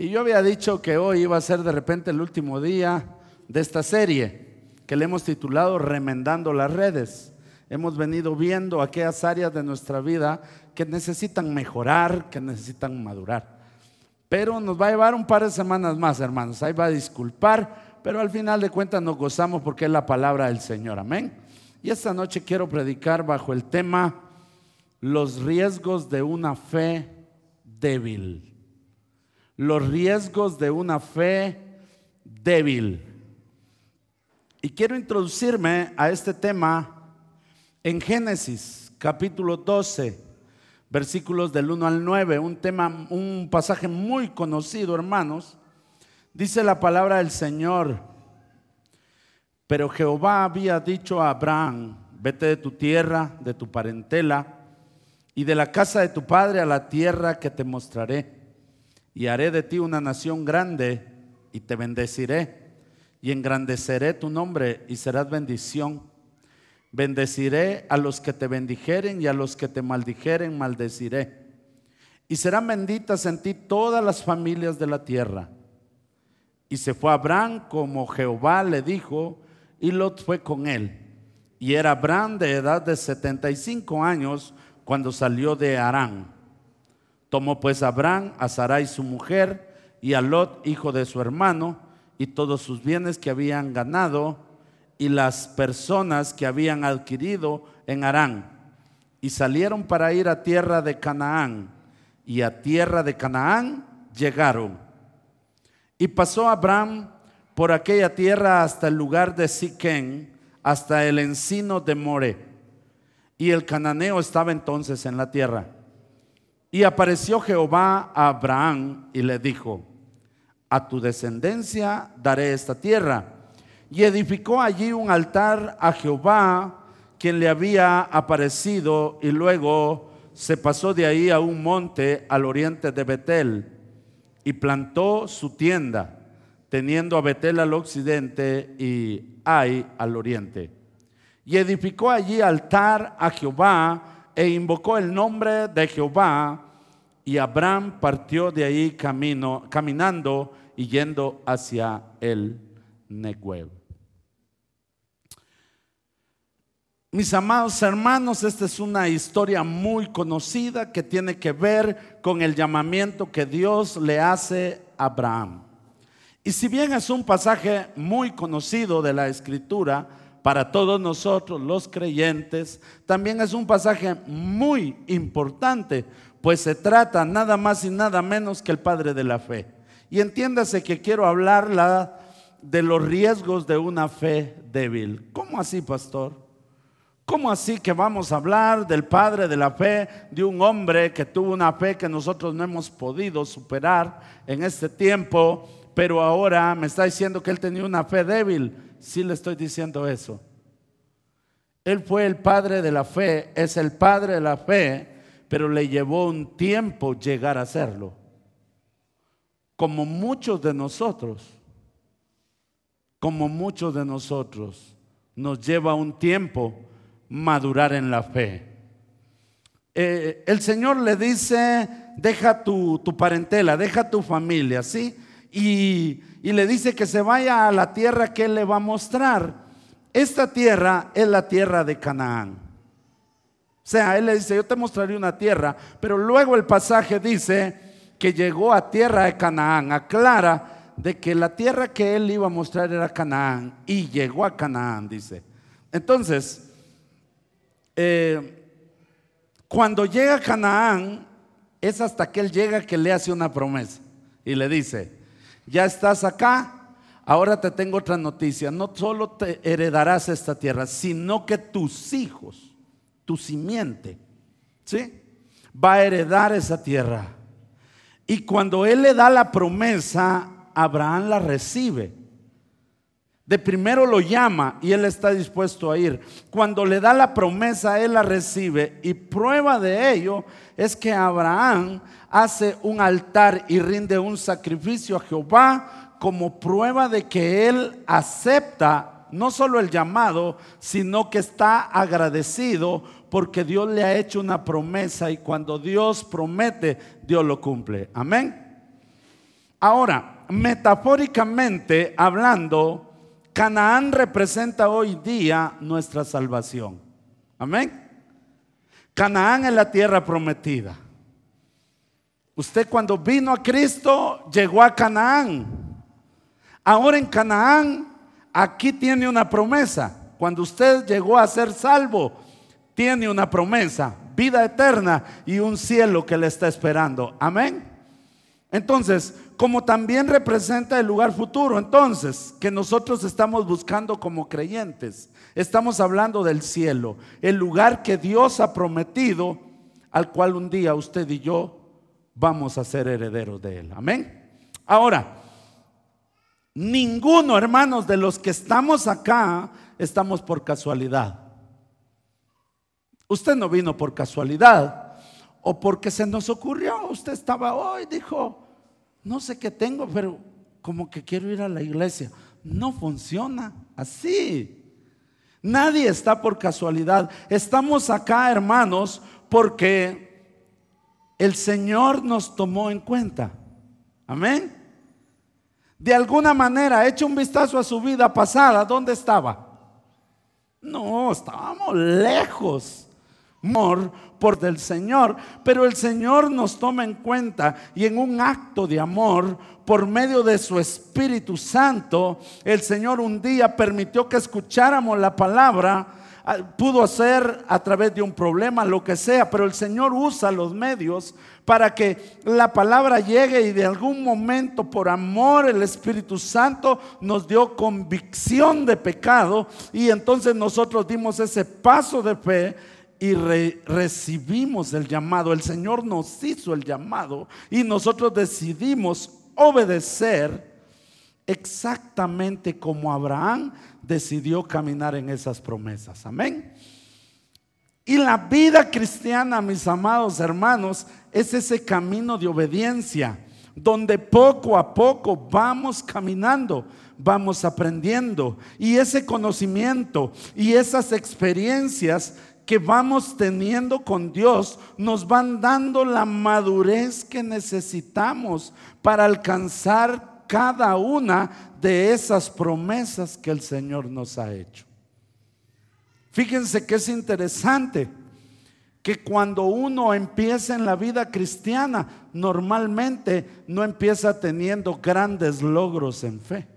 Y yo había dicho que hoy iba a ser de repente el último día de esta serie que le hemos titulado Remendando las redes. Hemos venido viendo aquellas áreas de nuestra vida que necesitan mejorar, que necesitan madurar. Pero nos va a llevar un par de semanas más, hermanos. Ahí va a disculpar, pero al final de cuentas nos gozamos porque es la palabra del Señor. Amén. Y esta noche quiero predicar bajo el tema los riesgos de una fe débil. Los riesgos de una fe débil. Y quiero introducirme a este tema en Génesis capítulo 12, versículos del 1 al 9, un tema, un pasaje muy conocido, hermanos. Dice la palabra del Señor, pero Jehová había dicho a Abraham, vete de tu tierra, de tu parentela y de la casa de tu padre a la tierra que te mostraré. Y haré de ti una nación grande y te bendeciré y engrandeceré tu nombre y serás bendición. Bendeciré a los que te bendijeren y a los que te maldijeren maldeciré. Y serán benditas en ti todas las familias de la tierra. Y se fue Abraham como Jehová le dijo, y Lot fue con él. Y era Abraham de edad de 75 años cuando salió de Arán. Tomó pues Abraham a Sarai su mujer y a Lot, hijo de su hermano, y todos sus bienes que habían ganado y las personas que habían adquirido en Arán. Y salieron para ir a tierra de Canaán. Y a tierra de Canaán llegaron. Y pasó Abraham por aquella tierra hasta el lugar de Siquén, hasta el encino de More. Y el cananeo estaba entonces en la tierra. Y apareció Jehová a Abraham y le dijo, a tu descendencia daré esta tierra. Y edificó allí un altar a Jehová, quien le había aparecido, y luego se pasó de ahí a un monte al oriente de Betel, y plantó su tienda teniendo a Betel al occidente y Ai al oriente. Y edificó allí altar a Jehová e invocó el nombre de Jehová. Y Abraham partió de ahí camino, caminando y yendo hacia el Negev. Mis amados hermanos, esta es una historia muy conocida que tiene que ver con el llamamiento que Dios le hace a Abraham. Y si bien es un pasaje muy conocido de la escritura para todos nosotros los creyentes, también es un pasaje muy importante, pues se trata nada más y nada menos que el Padre de la fe. Y entiéndase que quiero hablar de los riesgos de una fe débil. ¿Cómo así, pastor? ¿Cómo así que vamos a hablar del padre de la fe, de un hombre que tuvo una fe que nosotros no hemos podido superar en este tiempo? pero ahora me está diciendo que él tenía una fe débil. Sí le estoy diciendo eso. Él fue el padre de la fe, es el padre de la fe, pero le llevó un tiempo llegar a serlo. Como muchos de nosotros, como muchos de nosotros, nos lleva un tiempo madurar en la fe. Eh, el Señor le dice, deja tu, tu parentela, deja tu familia, ¿sí? Y, le dice que se vaya a la tierra que él le va a mostrar. Esta tierra es la tierra de Canaán. O sea, él le dice, yo te mostraré una tierra, pero luego el pasaje dice que llegó a tierra de Canaán, aclara de que la tierra que él iba a mostrar era Canaán y llegó a Canaán, dice. Entonces, eh, cuando llega a Canaán, es hasta que él llega que le hace una promesa y le dice, ya estás acá, ahora te tengo otra noticia. No solo te heredarás esta tierra, sino que tus hijos, tu simiente, ¿sí? Va a heredar esa tierra. Y cuando Él le da la promesa, Abraham la recibe. De primero lo llama y él está dispuesto a ir. Cuando le da la promesa, él la recibe. Y prueba de ello es que Abraham hace un altar y rinde un sacrificio a Jehová como prueba de que él acepta no solo el llamado, sino que está agradecido porque Dios le ha hecho una promesa y cuando Dios promete, Dios lo cumple. Amén. Ahora, metafóricamente hablando, Canaán representa hoy día nuestra salvación. Amén. Canaán es la tierra prometida. Usted cuando vino a Cristo llegó a Canaán. Ahora en Canaán, aquí tiene una promesa. Cuando usted llegó a ser salvo, tiene una promesa, vida eterna y un cielo que le está esperando. Amén. Entonces, como también representa el lugar futuro, entonces, que nosotros estamos buscando como creyentes, estamos hablando del cielo, el lugar que Dios ha prometido, al cual un día usted y yo vamos a ser herederos de Él. Amén. Ahora, ninguno, hermanos, de los que estamos acá, estamos por casualidad. Usted no vino por casualidad o porque se nos ocurrió. Usted estaba hoy, dijo, no sé qué tengo, pero como que quiero ir a la iglesia. No funciona así. Nadie está por casualidad. Estamos acá, hermanos, porque el Señor nos tomó en cuenta. Amén. De alguna manera, hecho un vistazo a su vida pasada, ¿dónde estaba? No, estábamos lejos. Amor por del Señor, pero el Señor nos toma en cuenta y en un acto de amor por medio de su Espíritu Santo, el Señor un día permitió que escucháramos la palabra Ah, pudo hacer a través de un problema, lo que sea, pero el Señor usa los medios para que la palabra llegue y de algún momento por amor el Espíritu Santo nos dio convicción de pecado y entonces nosotros dimos ese paso de fe y recibimos el llamado. El Señor nos hizo el llamado y nosotros decidimos obedecer exactamente como Abraham decidió caminar en esas promesas. Amén. Y la vida cristiana, mis amados hermanos, es ese camino de obediencia, donde poco a poco vamos caminando, vamos aprendiendo. Y ese conocimiento y esas experiencias que vamos teniendo con Dios nos van dando la madurez que necesitamos para alcanzar cada una de esas promesas que el Señor nos ha hecho. Fíjense que es interesante que cuando uno empieza en la vida cristiana, normalmente no empieza teniendo grandes logros en fe.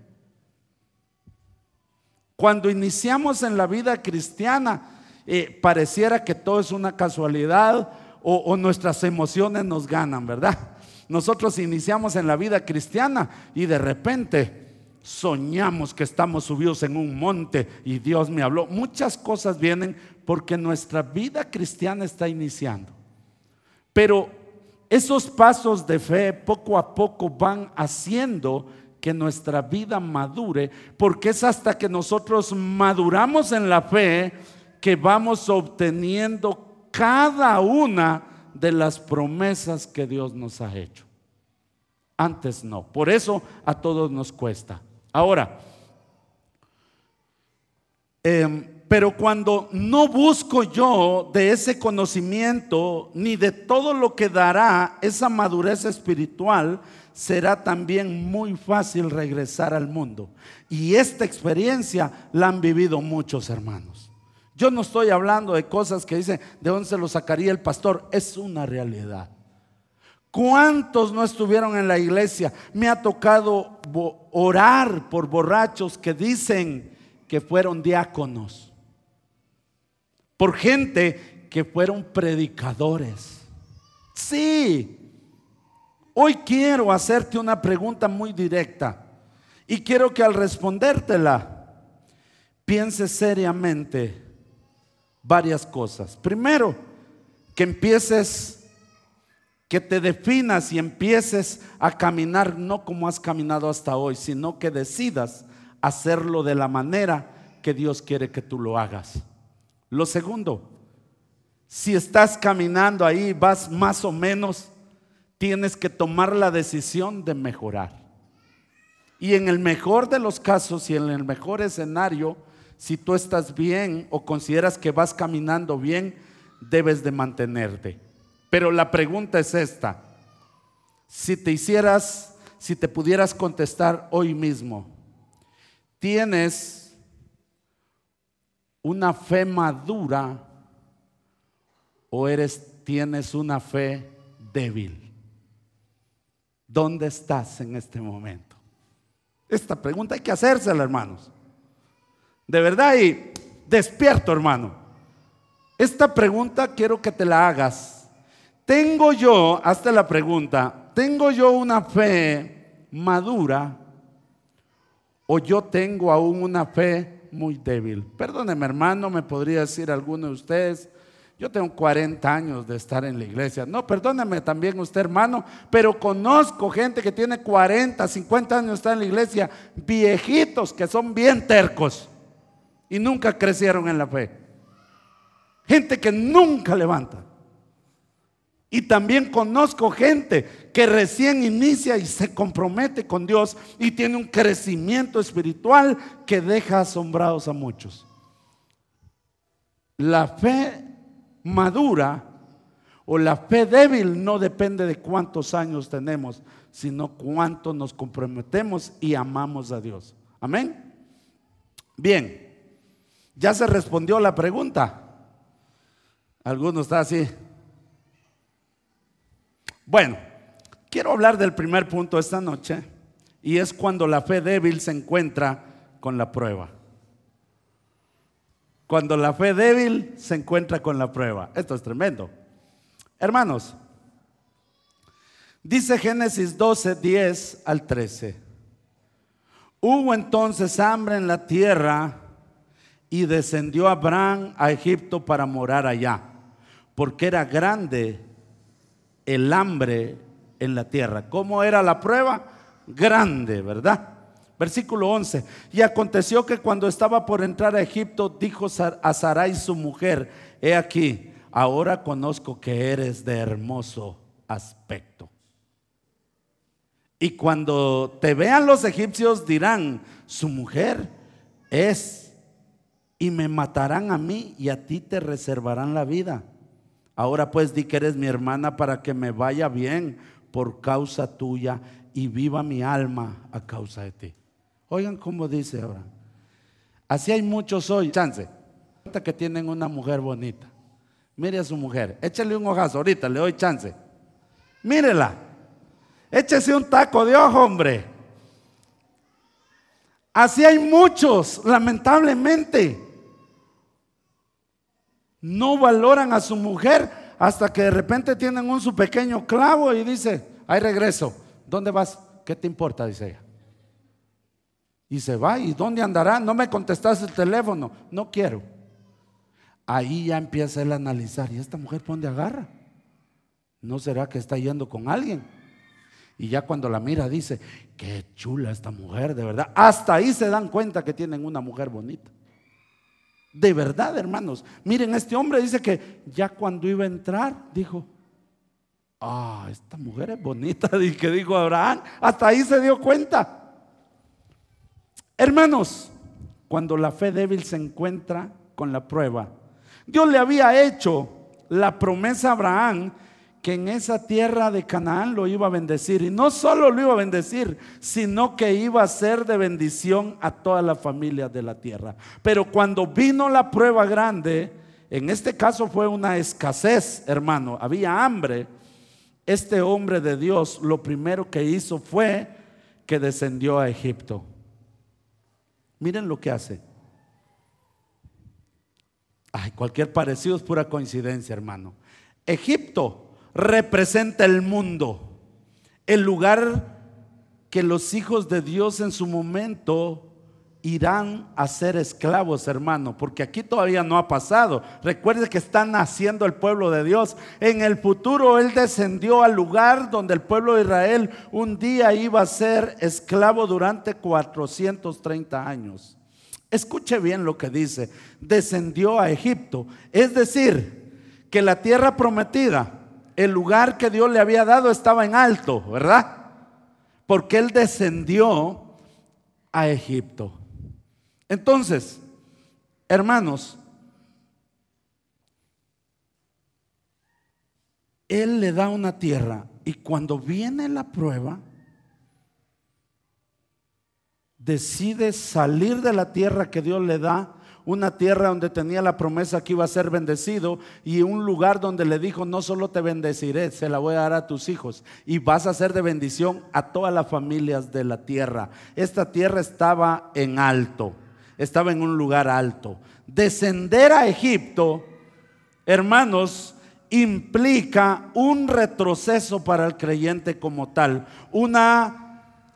Cuando iniciamos en la vida cristiana, eh, pareciera que todo es una casualidad o, o nuestras emociones nos ganan, ¿verdad? Nosotros iniciamos en la vida cristiana y de repente soñamos que estamos subidos en un monte y Dios me habló. Muchas cosas vienen porque nuestra vida cristiana está iniciando. Pero esos pasos de fe poco a poco van haciendo que nuestra vida madure, porque es hasta que nosotros maduramos en la fe que vamos obteniendo cada una de las promesas que Dios nos ha hecho. Antes no. Por eso a todos nos cuesta. Ahora, em, pero cuando no busco yo de ese conocimiento ni de todo lo que dará esa madurez espiritual, será también muy fácil regresar al mundo. Y esta experiencia la han vivido muchos hermanos. Yo no estoy hablando de cosas que dicen, ¿de dónde se lo sacaría el pastor? Es una realidad. ¿Cuántos no estuvieron en la iglesia? Me ha tocado orar por borrachos que dicen que fueron diáconos, por gente que fueron predicadores. Sí, hoy quiero hacerte una pregunta muy directa y quiero que al respondértela pienses seriamente varias cosas. Primero, que empieces que te definas y empieces a caminar no como has caminado hasta hoy, sino que decidas hacerlo de la manera que Dios quiere que tú lo hagas. Lo segundo, si estás caminando ahí, vas más o menos, tienes que tomar la decisión de mejorar. Y en el mejor de los casos y en el mejor escenario, si tú estás bien o consideras que vas caminando bien, debes de mantenerte. Pero la pregunta es esta. Si te hicieras, si te pudieras contestar hoy mismo, ¿tienes una fe madura o eres tienes una fe débil? ¿Dónde estás en este momento? Esta pregunta hay que hacérsela, hermanos. De verdad y despierto, hermano. Esta pregunta quiero que te la hagas. ¿Tengo yo, hasta la pregunta, ¿tengo yo una fe madura o yo tengo aún una fe muy débil? Perdóneme hermano, me podría decir alguno de ustedes, yo tengo 40 años de estar en la iglesia. No, perdóneme también usted hermano, pero conozco gente que tiene 40, 50 años de estar en la iglesia, viejitos que son bien tercos y nunca crecieron en la fe. Gente que nunca levanta. Y también conozco gente que recién inicia y se compromete con Dios y tiene un crecimiento espiritual que deja asombrados a muchos. La fe madura o la fe débil no depende de cuántos años tenemos, sino cuánto nos comprometemos y amamos a Dios. Amén. Bien. ¿Ya se respondió la pregunta? Alguno está así. Bueno, quiero hablar del primer punto esta noche y es cuando la fe débil se encuentra con la prueba. Cuando la fe débil se encuentra con la prueba. Esto es tremendo. Hermanos, dice Génesis 12, 10 al 13. Hubo entonces hambre en la tierra y descendió Abraham a Egipto para morar allá, porque era grande el hambre en la tierra. ¿Cómo era la prueba? Grande, ¿verdad? Versículo 11. Y aconteció que cuando estaba por entrar a Egipto, dijo a Sarai su mujer, he aquí, ahora conozco que eres de hermoso aspecto. Y cuando te vean los egipcios dirán, su mujer es y me matarán a mí y a ti te reservarán la vida. Ahora pues di que eres mi hermana para que me vaya bien por causa tuya y viva mi alma a causa de ti. Oigan cómo dice ahora. Así hay muchos hoy. Chance. Que tienen una mujer bonita. Mire a su mujer. Échale un ojazo ahorita, le doy chance. Mírela. Échese un taco de ojo, hombre. Así hay muchos, lamentablemente no valoran a su mujer hasta que de repente tienen un su pequeño clavo y dice, ahí regreso, ¿dónde vas? ¿Qué te importa? Dice ella. Y se va, ¿y dónde andará? No me contestas el teléfono, no quiero. Ahí ya empieza él a analizar, ¿y esta mujer dónde agarra? ¿No será que está yendo con alguien? Y ya cuando la mira dice, qué chula esta mujer, de verdad. Hasta ahí se dan cuenta que tienen una mujer bonita. De verdad, hermanos. Miren, este hombre dice que ya cuando iba a entrar, dijo, ah, esta mujer es bonita, y que dijo Abraham, hasta ahí se dio cuenta. Hermanos, cuando la fe débil se encuentra con la prueba, Dios le había hecho la promesa a Abraham que en esa tierra de Canaán lo iba a bendecir. Y no solo lo iba a bendecir, sino que iba a ser de bendición a toda la familia de la tierra. Pero cuando vino la prueba grande, en este caso fue una escasez, hermano, había hambre. Este hombre de Dios lo primero que hizo fue que descendió a Egipto. Miren lo que hace. Ay, cualquier parecido es pura coincidencia, hermano. Egipto representa el mundo, el lugar que los hijos de Dios en su momento irán a ser esclavos, hermano, porque aquí todavía no ha pasado. Recuerde que está naciendo el pueblo de Dios. En el futuro Él descendió al lugar donde el pueblo de Israel un día iba a ser esclavo durante 430 años. Escuche bien lo que dice. Descendió a Egipto. Es decir, que la tierra prometida el lugar que Dios le había dado estaba en alto, ¿verdad? Porque él descendió a Egipto. Entonces, hermanos, él le da una tierra y cuando viene la prueba, decide salir de la tierra que Dios le da, una tierra donde tenía la promesa que iba a ser bendecido y un lugar donde le dijo, no solo te bendeciré, se la voy a dar a tus hijos y vas a ser de bendición a todas las familias de la tierra. Esta tierra estaba en alto, estaba en un lugar alto. Descender a Egipto, hermanos, implica un retroceso para el creyente como tal, una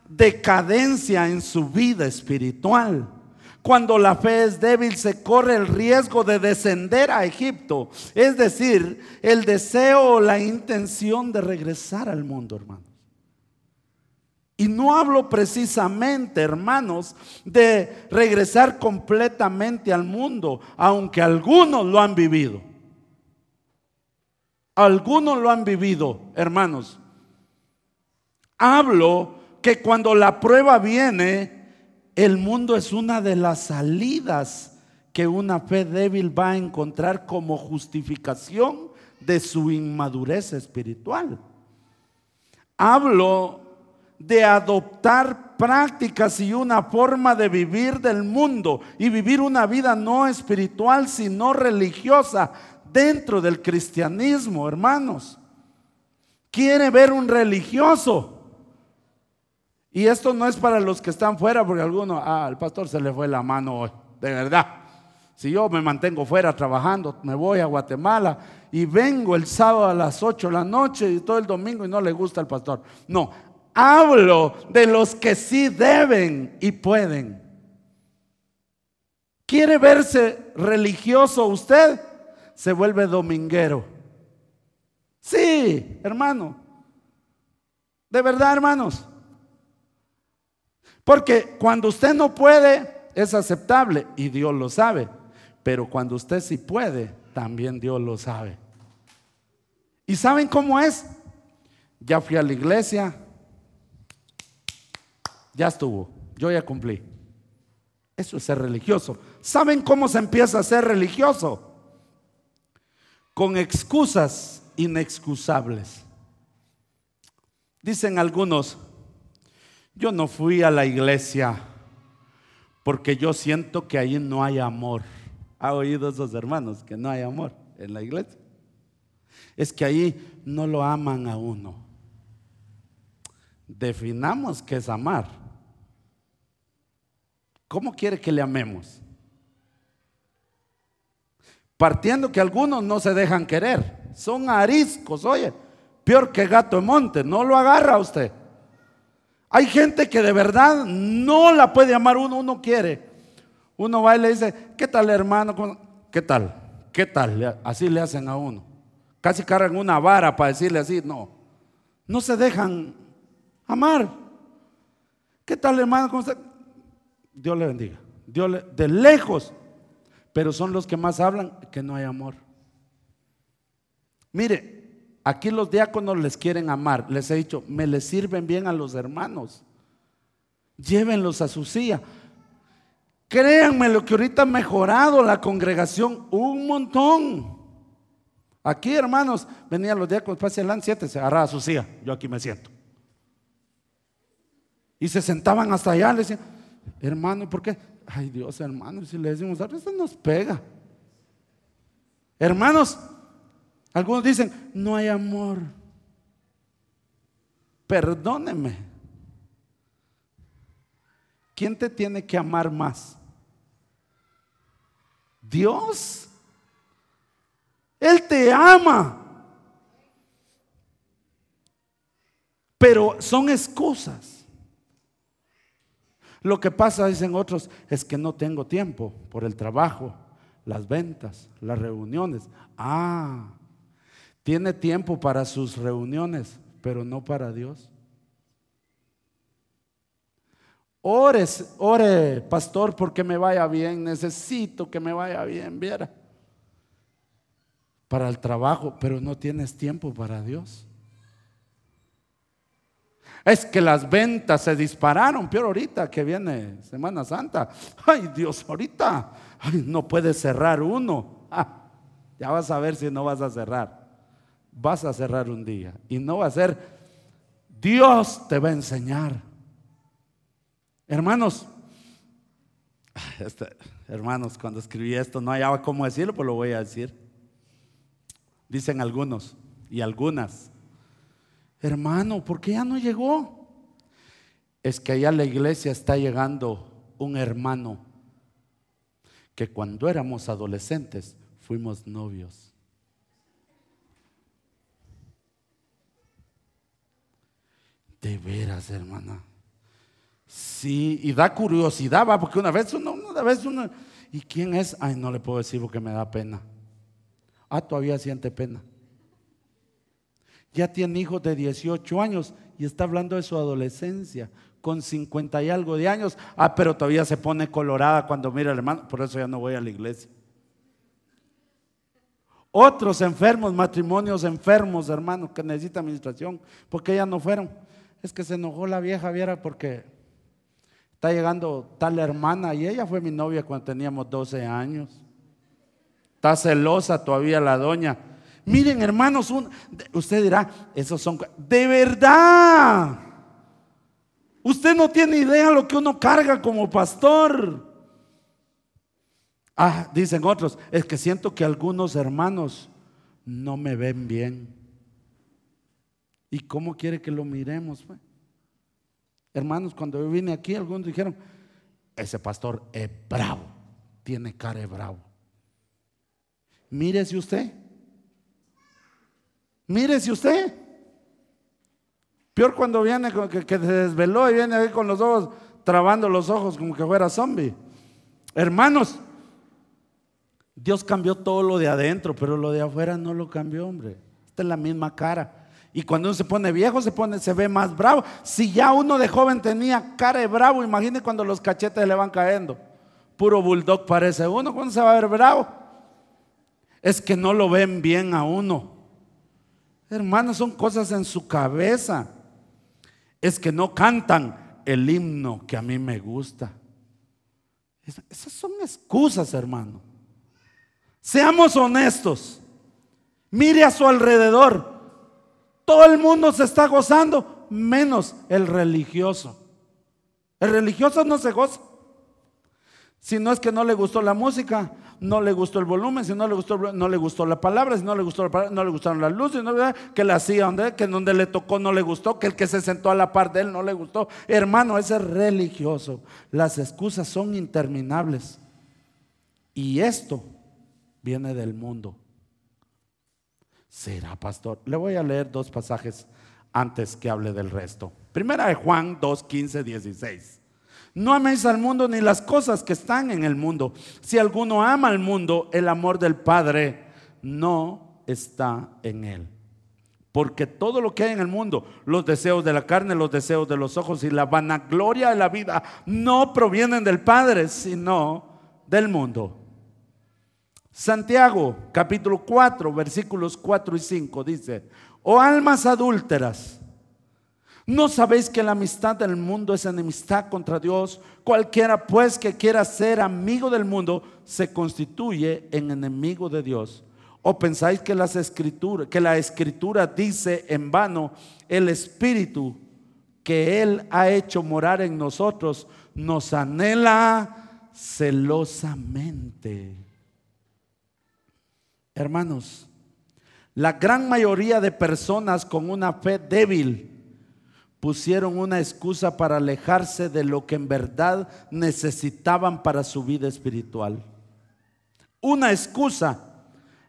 decadencia en su vida espiritual. Cuando la fe es débil se corre el riesgo de descender a Egipto, es decir, el deseo o la intención de regresar al mundo, hermanos. Y no hablo precisamente, hermanos, de regresar completamente al mundo, aunque algunos lo han vivido. Algunos lo han vivido, hermanos. Hablo que cuando la prueba viene, el mundo es una de las salidas que una fe débil va a encontrar como justificación de su inmadurez espiritual. Hablo de adoptar prácticas y una forma de vivir del mundo y vivir una vida no espiritual, sino religiosa, dentro del cristianismo, hermanos. Quiere ver un religioso. Y esto no es para los que están fuera, porque alguno, ah, al pastor se le fue la mano hoy, de verdad. Si yo me mantengo fuera trabajando, me voy a Guatemala y vengo el sábado a las 8 de la noche y todo el domingo y no le gusta al pastor. No, hablo de los que sí deben y pueden. ¿Quiere verse religioso usted? se vuelve dominguero. Sí, hermano. De verdad, hermanos. Porque cuando usted no puede, es aceptable y Dios lo sabe. Pero cuando usted sí puede, también Dios lo sabe. ¿Y saben cómo es? Ya fui a la iglesia, ya estuvo, yo ya cumplí. Eso es ser religioso. ¿Saben cómo se empieza a ser religioso? con excusas inexcusables. Dicen algunos, yo no fui a la iglesia porque yo siento que ahí no hay amor. ¿Ha oído esos hermanos que no hay amor en la iglesia? Es que ahí no lo aman a uno. Definamos qué es amar. ¿Cómo quiere que le amemos? Partiendo que algunos no se dejan querer, son ariscos, oye, peor que gato de monte, no lo agarra usted. Hay gente que de verdad no la puede amar uno, uno quiere. Uno va y le dice, ¿qué tal hermano? ¿Qué tal? ¿Qué tal? Así le hacen a uno. Casi cargan una vara para decirle así, no. No se dejan amar. ¿Qué tal hermano? ¿Cómo Dios le bendiga. Dios le, de lejos pero son los que más hablan que no hay amor. Mire, aquí los diáconos les quieren amar. Les he dicho, me les sirven bien a los hermanos. Llévenlos a su silla. Créanme lo que ahorita ha mejorado la congregación un montón. Aquí, hermanos, venían los diáconos, pase adelante, siete, se agarraba su silla. Yo aquí me siento. Y se sentaban hasta allá, le decían, hermano, ¿por qué? Ay Dios, hermanos, si le decimos, a veces nos pega. Hermanos, algunos dicen, no hay amor. Perdóneme. ¿Quién te tiene que amar más? Dios. Él te ama. Pero son excusas. Lo que pasa, dicen otros, es que no tengo tiempo por el trabajo, las ventas, las reuniones. Ah, tiene tiempo para sus reuniones, pero no para Dios. Ores, ore, pastor, porque me vaya bien. Necesito que me vaya bien, viera. Para el trabajo, pero no tienes tiempo para Dios. Es que las ventas se dispararon, peor ahorita que viene Semana Santa. Ay Dios, ahorita no puede cerrar uno. Ah, ya vas a ver si no vas a cerrar. Vas a cerrar un día y no va a ser, Dios te va a enseñar. Hermanos, este, hermanos, cuando escribí esto no hallaba cómo decirlo, pues lo voy a decir. Dicen algunos y algunas, hermano, ¿por qué ya no llegó? Es que allá la iglesia está llegando un hermano que cuando éramos adolescentes fuimos novios. De veras, hermana. Sí, y da curiosidad, va, porque una vez uno, una vez uno, ¿y quién es? Ay, no le puedo decir porque me da pena. Ah, todavía siente pena. Ya tiene hijos de 18 años y está hablando de su adolescencia, con 50 y algo de años. Ah, pero todavía se pone colorada cuando mira al hermano, por eso ya no voy a la iglesia. Otros enfermos, matrimonios enfermos, hermanos, que necesitan administración, porque ya no fueron. Es que se enojó la vieja, viera, porque está llegando tal hermana y ella fue mi novia cuando teníamos 12 años. Está celosa todavía la doña. Miren, hermanos, usted dirá, esos son de verdad. Usted no tiene idea lo que uno carga como pastor. Ah, dicen otros, es que siento que algunos hermanos no me ven bien. ¿Y cómo quiere que lo miremos? Pues? Hermanos, cuando yo vine aquí, algunos dijeron, ese pastor es bravo, tiene cara de bravo. Mírese usted. Mírese usted. Peor cuando viene que, que se desveló y viene ahí con los ojos, trabando los ojos como que fuera zombie. Hermanos, Dios cambió todo lo de adentro, pero lo de afuera no lo cambió, hombre. Esta es la misma cara. Y cuando uno se pone viejo, se pone, se ve más bravo. Si ya uno de joven tenía cara de bravo, imagine cuando los cachetes le van cayendo. Puro bulldog parece uno, ¿cuándo se va a ver bravo? Es que no lo ven bien a uno. Hermanos, son cosas en su cabeza. Es que no cantan el himno que a mí me gusta. Esas son excusas, hermano. Seamos honestos. Mire a su alrededor. Todo el mundo se está gozando, menos el religioso. El religioso no se goza. Si no es que no le gustó la música, no le gustó el volumen, si no le gustó, no le gustó la palabra, si no le gustó la palabra, no le gustaron las luces, que la hacía donde, donde le tocó no le gustó, que el que se sentó a la par de él no le gustó. Hermano, ese es religioso. Las excusas son interminables. Y esto viene del mundo. ¿Será pastor? Le voy a leer dos pasajes antes que hable del resto. Primera de Juan 2, 15, 16. No améis al mundo ni las cosas que están en el mundo. Si alguno ama al mundo, el amor del Padre no está en él. Porque todo lo que hay en el mundo, los deseos de la carne, los deseos de los ojos y la vanagloria de la vida, no provienen del Padre, sino del mundo. Santiago capítulo 4 versículos 4 y 5 dice, oh almas adúlteras, ¿no sabéis que la amistad del mundo es enemistad contra Dios? Cualquiera pues que quiera ser amigo del mundo se constituye en enemigo de Dios. ¿O pensáis que, las escrituras, que la escritura dice en vano, el Espíritu que Él ha hecho morar en nosotros nos anhela celosamente? Hermanos, la gran mayoría de personas con una fe débil pusieron una excusa para alejarse de lo que en verdad necesitaban para su vida espiritual. Una excusa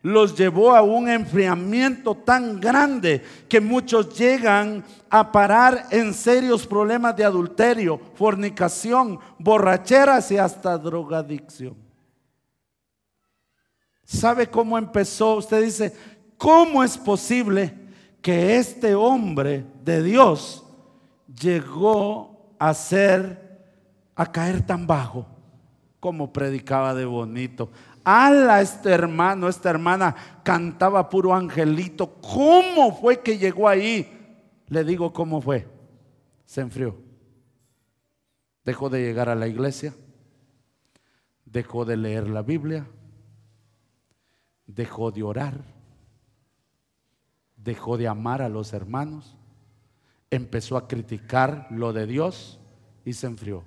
los llevó a un enfriamiento tan grande que muchos llegan a parar en serios problemas de adulterio, fornicación, borracheras y hasta drogadicción. ¿Sabe cómo empezó? Usted dice, ¿cómo es posible que este hombre de Dios llegó a ser, a caer tan bajo? Como predicaba de bonito. Ala, este hermano, esta hermana cantaba puro angelito. ¿Cómo fue que llegó ahí? Le digo cómo fue. Se enfrió. Dejó de llegar a la iglesia. Dejó de leer la Biblia dejó de orar, dejó de amar a los hermanos, empezó a criticar lo de Dios y se enfrió.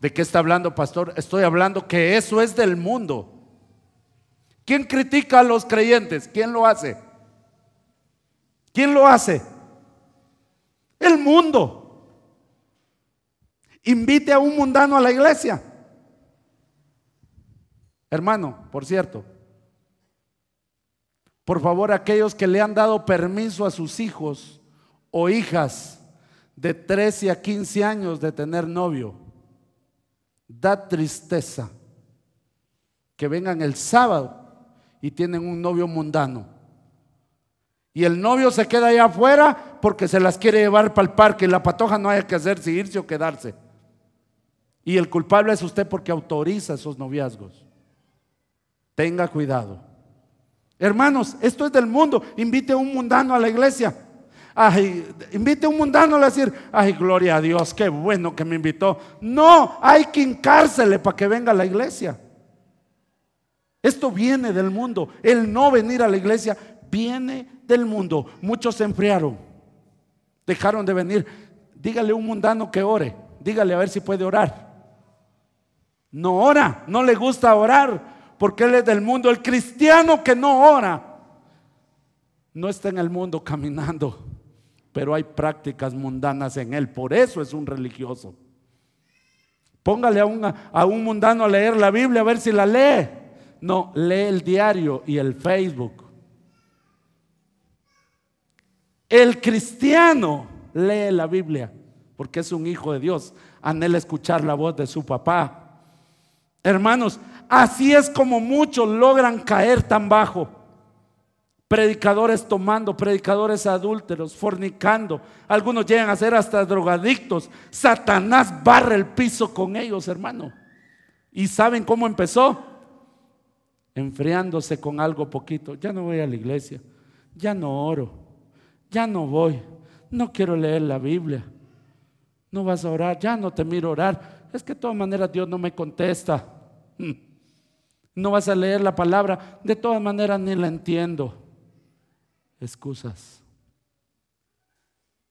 ¿De qué está hablando, pastor? Estoy hablando que eso es del mundo. ¿Quién critica a los creyentes? ¿Quién lo hace? ¿Quién lo hace? El mundo. Invite a un mundano a la iglesia. Hermano, por cierto, por favor, aquellos que le han dado permiso a sus hijos o hijas de 13 a 15 años de tener novio, da tristeza que vengan el sábado y tienen un novio mundano. Y el novio se queda allá afuera porque se las quiere llevar para el parque y la patoja no hay que hacer si irse o quedarse. Y el culpable es usted porque autoriza esos noviazgos. Tenga cuidado. Hermanos, esto es del mundo. Invite a un mundano a la iglesia. invite a un mundano a decir, ay, gloria a Dios, qué bueno que me invitó. No, hay que hincársele para que venga a la iglesia. Esto viene del mundo. El no venir a la iglesia viene del mundo. Muchos se enfriaron, dejaron de venir. Dígale a un mundano que ore. Dígale a ver si puede orar. No ora, no le gusta orar porque Él es del mundo. El cristiano que no ora no está en el mundo caminando, pero hay prácticas mundanas en Él. Por eso es un religioso. Póngale a un, a un mundano a leer la Biblia a ver si la lee. No, lee el diario y el Facebook. El cristiano lee la Biblia porque es un hijo de Dios. Anhela escuchar la voz de su papá. Hermanos, Así es como muchos logran caer tan bajo. Predicadores tomando, predicadores adúlteros, fornicando. Algunos llegan a ser hasta drogadictos. Satanás barre el piso con ellos, hermano. ¿Y saben cómo empezó? Enfriándose con algo poquito. Ya no voy a la iglesia. Ya no oro. Ya no voy. No quiero leer la Biblia. No vas a orar. Ya no te miro orar. Es que de todas maneras Dios no me contesta. No vas a leer la palabra. De todas maneras ni la entiendo. Excusas.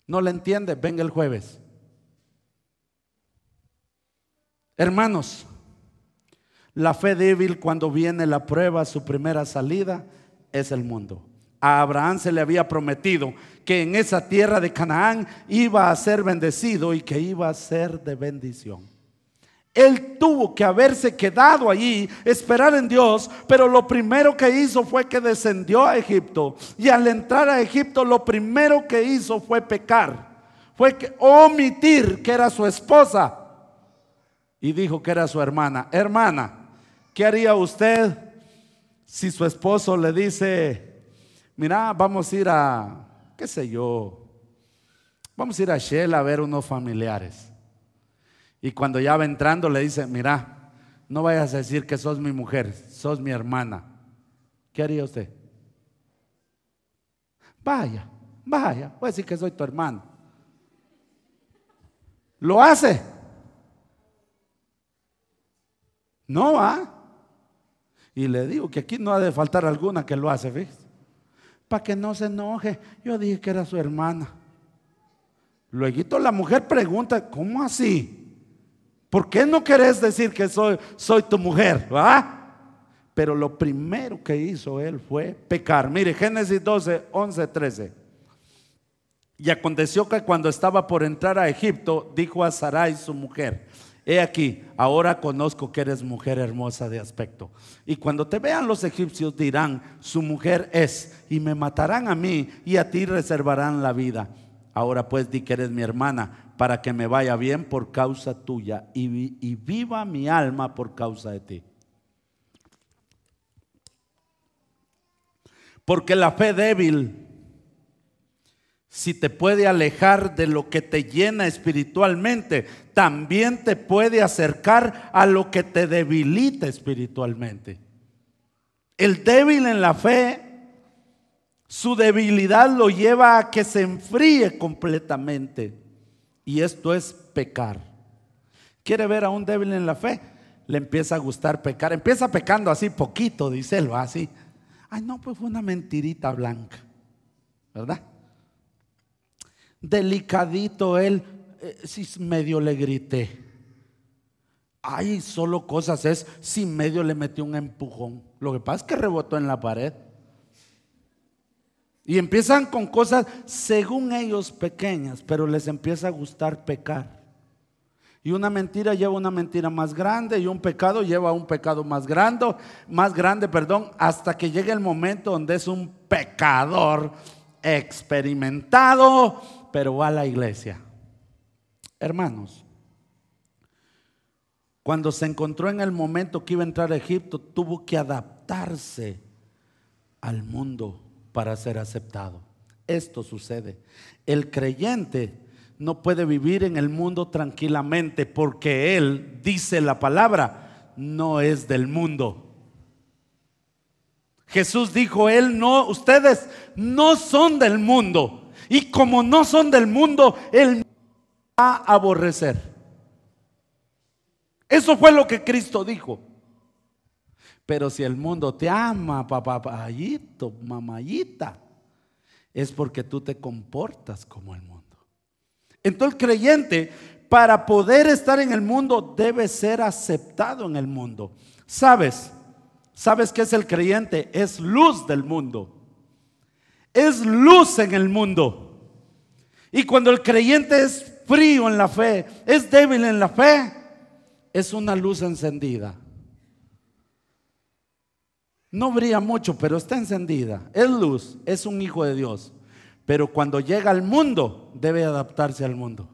No la entiende. Venga el jueves. Hermanos, la fe débil cuando viene la prueba, su primera salida es el mundo. A Abraham se le había prometido que en esa tierra de Canaán iba a ser bendecido y que iba a ser de bendición. Él tuvo que haberse quedado allí, esperar en Dios, pero lo primero que hizo fue que descendió a Egipto. Y al entrar a Egipto, lo primero que hizo fue pecar. Fue que omitir que era su esposa. Y dijo que era su hermana. Hermana, ¿qué haría usted si su esposo le dice, mira, vamos a ir a, qué sé yo, vamos a ir a Shell a ver unos familiares? Y cuando ya va entrando le dice, mira, no vayas a decir que sos mi mujer, sos mi hermana. ¿Qué haría usted? Vaya, vaya, voy a decir que soy tu hermano. ¿Lo hace? No va. Y le digo que aquí no ha de faltar alguna que lo hace, ¿ves? Para que no se enoje. Yo dije que era su hermana. Luego la mujer pregunta, ¿cómo así? ¿Por qué no querés decir que soy, soy tu mujer? Pero lo primero que hizo él fue pecar. Mire, Génesis 12, 11, 13. Y aconteció que cuando estaba por entrar a Egipto, dijo a Sarai su mujer, he aquí, ahora conozco que eres mujer hermosa de aspecto. Y cuando te vean los egipcios dirán, su mujer es, y me matarán a mí, y a ti reservarán la vida. Ahora pues di que eres mi hermana para que me vaya bien por causa tuya y, viva mi alma por causa de ti. Porque la fe débil, si te puede alejar de lo que te llena espiritualmente, también te puede acercar a lo que te debilita espiritualmente. El débil en la fe, su debilidad lo lleva a que se enfríe completamente. Y esto es pecar. ¿Quiere ver a un débil en la fe? Le empieza a gustar pecar. Empieza pecando así poquito, dice él, así. Ay, no, pues fue una mentirita blanca. ¿Verdad? Delicadito él, eh, sí medio le grité. Ay, solo cosas es si medio le metió un empujón. Lo que pasa es que rebotó en la pared. Y empiezan con cosas, según ellos, pequeñas, pero les empieza a gustar pecar. Y una mentira lleva una mentira más grande y un pecado lleva un pecado más grande, más grande, perdón, hasta que llegue el momento donde es un pecador experimentado, pero va a la iglesia. Hermanos, cuando se encontró en el momento que iba a entrar a Egipto, tuvo que adaptarse al mundo para ser aceptado. Esto sucede. El creyente no puede vivir en el mundo tranquilamente porque él, dice la palabra, no es del mundo. Jesús dijo, él no, ustedes no son del mundo. Y como no son del mundo, él va a aborrecer. Eso fue lo que Cristo dijo. Pero si el mundo te ama, papayito, mamayita, es porque tú te comportas como el mundo. Entonces el creyente, para poder estar en el mundo, debe ser aceptado en el mundo. ¿Sabes? ¿Sabes qué es el creyente? Es luz del mundo. Es luz en el mundo. Y cuando el creyente es frío en la fe, es débil en la fe, es una luz encendida. No brilla mucho, pero está encendida. Es luz, es un hijo de Dios. Pero cuando llega al mundo, debe adaptarse al mundo.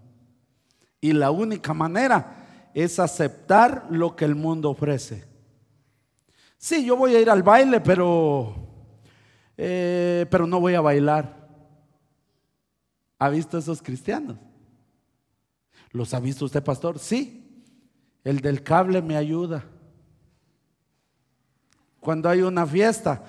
Y la única manera es aceptar lo que el mundo ofrece. Sí, yo voy a ir al baile, pero, eh, pero no voy a bailar. ¿Ha visto esos cristianos? ¿Los ha visto usted, pastor? Sí. El del cable me ayuda cuando hay una fiesta.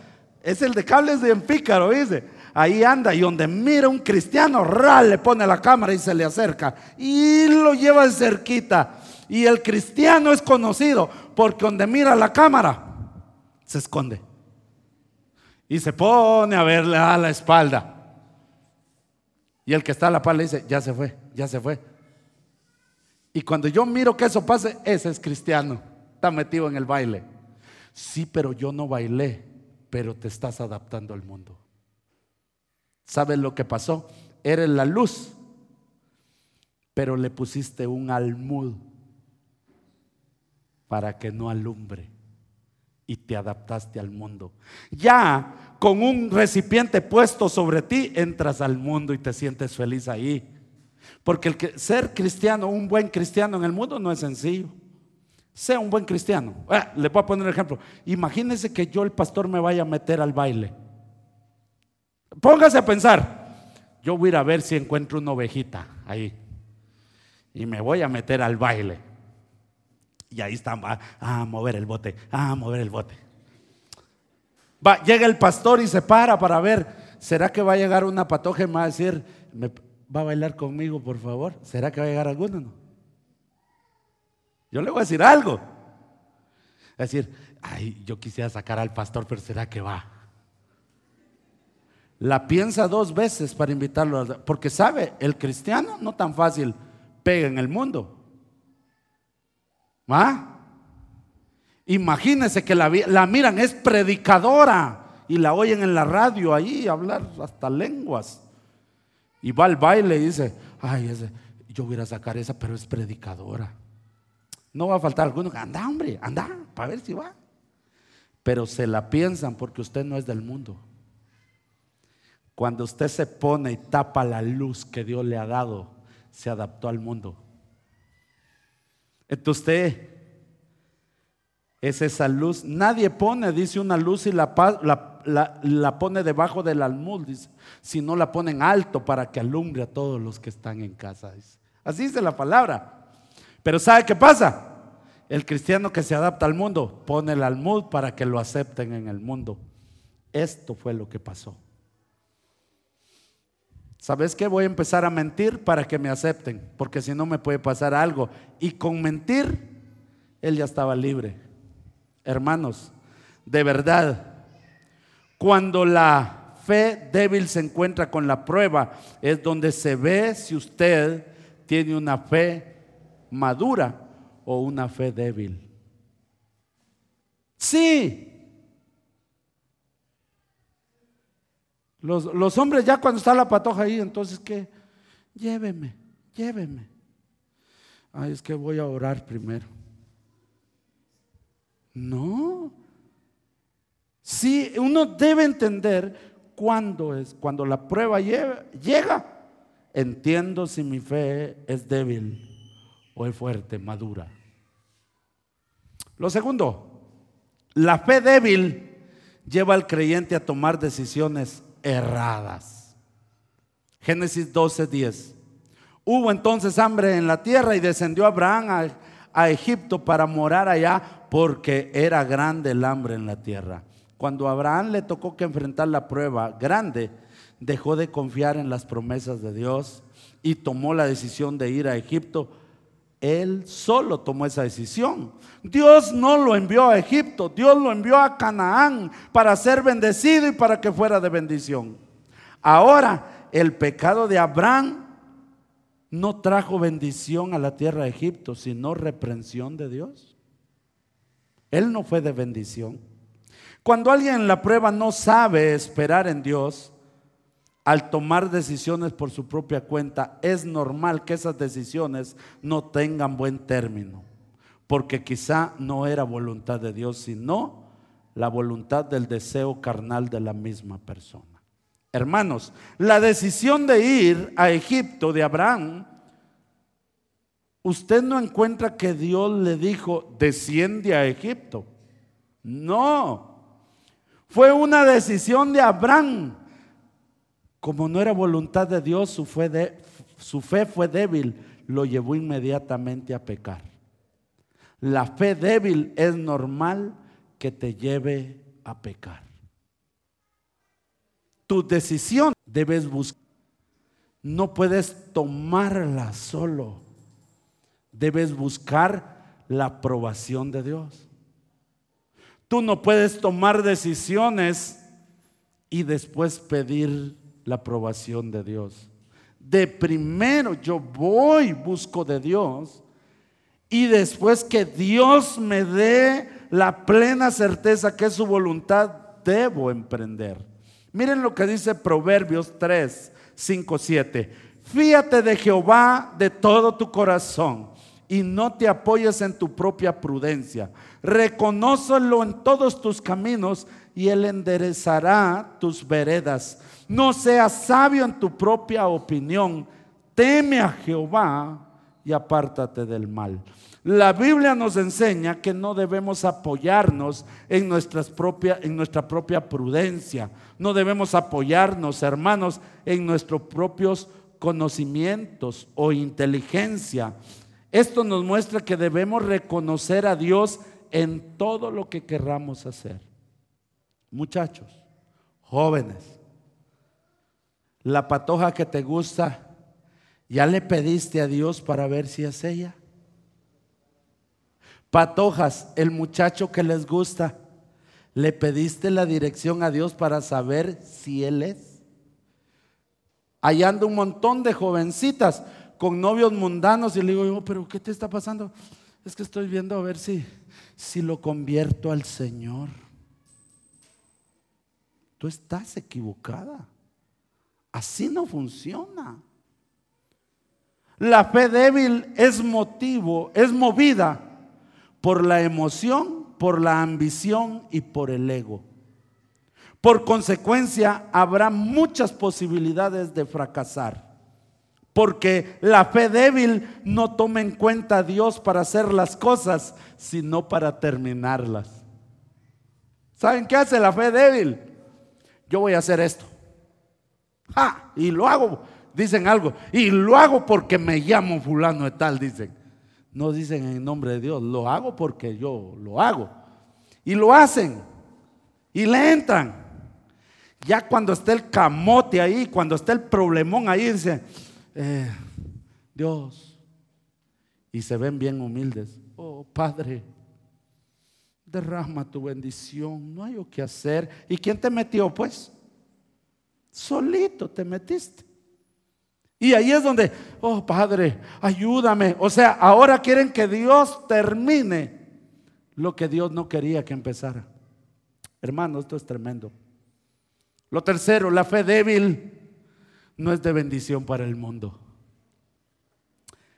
Es el de cables de pícaro, dice. Ahí anda y donde mira un cristiano, ral, le pone la cámara y se le acerca. Y lo lleva cerquita. Y el cristiano es conocido porque donde mira la cámara, se esconde. Y se pone a verle a la espalda. Y el que está a la par le dice, ya se fue, ya se fue. Y cuando yo miro que eso pase, ese es cristiano. Está metido en el baile. Sí, pero yo no bailé, pero te estás adaptando al mundo. ¿Sabes lo que pasó? Eres la luz, pero le pusiste un almud para que no alumbre y te adaptaste al mundo. Ya con un recipiente puesto sobre ti, entras al mundo y te sientes feliz ahí. Porque el ser cristiano, un buen cristiano en el mundo no es sencillo sea un buen cristiano. Ah, le voy a poner un ejemplo. Imagínese que yo, el pastor, me vaya a meter al baile. Póngase a pensar. Yo voy a ir a ver si encuentro una ovejita ahí. Y me voy a meter al baile. Y ahí está, va a mover el bote, a mover el bote. Llega el pastor y se para para ver, ¿será que va a llegar una patoja y va a decir, ¿va a bailar conmigo, por favor? ¿Será que va a llegar alguno? No? Yo le voy a decir algo. Es decir, ay, yo quisiera sacar al pastor, pero ¿será que va? La piensa dos veces para invitarlo, porque sabe, el cristiano no tan fácil pega en el mundo. ¿Va? Imagínense que la, miran, es predicadora y la oyen en la radio ahí hablar hasta lenguas. Y va al baile y dice, ay, yo voy a sacar esa, pero es predicadora. No va a faltar alguno anda, hombre, anda, para ver si va. Pero se la piensan porque usted no es del mundo. Cuando usted se pone y tapa la luz que Dios le ha dado, se adaptó al mundo. Entonces usted es esa luz. Nadie pone, dice una luz y la, la, pone debajo del almud, dice, si no la ponen alto para que alumbre a todos los que están en casa. Así dice la palabra. Pero ¿sabe qué pasa? El cristiano que se adapta al mundo pone el almud para que lo acepten en el mundo. Esto fue lo que pasó. ¿Sabes qué? Voy a empezar a mentir para que me acepten, porque si no me puede pasar algo. Y con mentir, él ya estaba libre. Hermanos, de verdad, cuando la fe débil se encuentra con la prueba, es donde se ve si usted tiene una fe madura o una fe débil? Sí. Los, los hombres ya cuando está la patoja ahí, entonces ¿qué? Lléveme, lléveme. Ay, es que voy a orar primero. No. Sí, uno debe entender cuándo es, cuando la prueba llega, entiendo si mi fe es débil o es fuerte, madura. Lo segundo, la fe débil lleva al creyente a tomar decisiones erradas. Génesis 12, 10. Hubo entonces hambre en la tierra y descendió Abraham a, a Egipto para morar allá porque era grande el hambre en la tierra. Cuando Abraham le tocó que enfrentar la prueba grande, dejó de confiar en las promesas de Dios y tomó la decisión de ir a Egipto él solo tomó esa decisión. Dios no lo envió a Egipto, Dios lo envió a Canaán para ser bendecido y para que fuera de bendición. Ahora, el pecado de Abraham no trajo bendición a la tierra de Egipto, sino reprensión de Dios. Él no fue de bendición. Cuando alguien en la prueba no sabe esperar en Dios, al tomar decisiones por su propia cuenta, es normal que esas decisiones no tengan buen término, porque quizá no era voluntad de Dios, sino la voluntad del deseo carnal de la misma persona. Hermanos, la decisión de ir a Egipto de Abraham, usted no encuentra que Dios le dijo, desciende a Egipto. No, fue una decisión de Abraham como no era voluntad de Dios, su fe, fue débil, lo llevó inmediatamente a pecar. La fe débil es normal que te lleve a pecar. Tu decisión debes buscar. No puedes tomarla solo. Debes buscar la aprobación de Dios. Tú no puedes tomar decisiones y después pedir la aprobación de Dios. De primero yo voy, busco de Dios, y después que Dios me dé la plena certeza que es su voluntad, debo emprender. Miren lo que dice Proverbios 3, 5, 7. Fíate de Jehová de todo tu corazón y no te apoyes en tu propia prudencia. Reconócelo en todos tus caminos y Él enderezará tus veredas. No seas sabio en tu propia opinión. Teme a Jehová y apártate del mal. La Biblia nos enseña que no debemos apoyarnos en, nuestras en nuestra propia prudencia. No debemos apoyarnos, hermanos, en nuestros propios conocimientos o inteligencia. Esto nos muestra que debemos reconocer a Dios en todo lo que querramos hacer. Muchachos, jóvenes, la patoja que te gusta, ¿ya le pediste a Dios para ver si es ella? Patojas, el muchacho que les gusta, ¿le pediste la dirección a Dios para saber si Él es? Allá anda un montón de jovencitas con novios mundanos y le digo yo, pero ¿qué te está pasando? Es que estoy viendo a ver si, si lo convierto al Señor. Tú estás equivocada. Así no funciona. La fe débil es motivo, es movida por la emoción, por la ambición y por el ego. Por consecuencia, habrá muchas posibilidades de fracasar. Porque la fe débil no toma en cuenta a Dios para hacer las cosas, sino para terminarlas. ¿Saben qué hace la fe débil? Yo voy a hacer esto. Y lo hago, dicen algo. Y lo hago porque me llamo fulano de tal, dicen. No dicen en nombre de Dios, lo hago porque yo lo hago. Y lo hacen. Y le entran. Ya cuando está el camote ahí, cuando está el problemón ahí, dice, eh, Dios. Y se ven bien humildes. Oh, Padre, derrama tu bendición. No hay o qué hacer. ¿Y quién te metió, pues? Solito te metiste. Y ahí es donde, oh Padre, ayúdame. O sea, ahora quieren que Dios termine lo que Dios no quería que empezara. Hermano, esto es tremendo. Lo tercero, la fe débil no es de bendición para el mundo.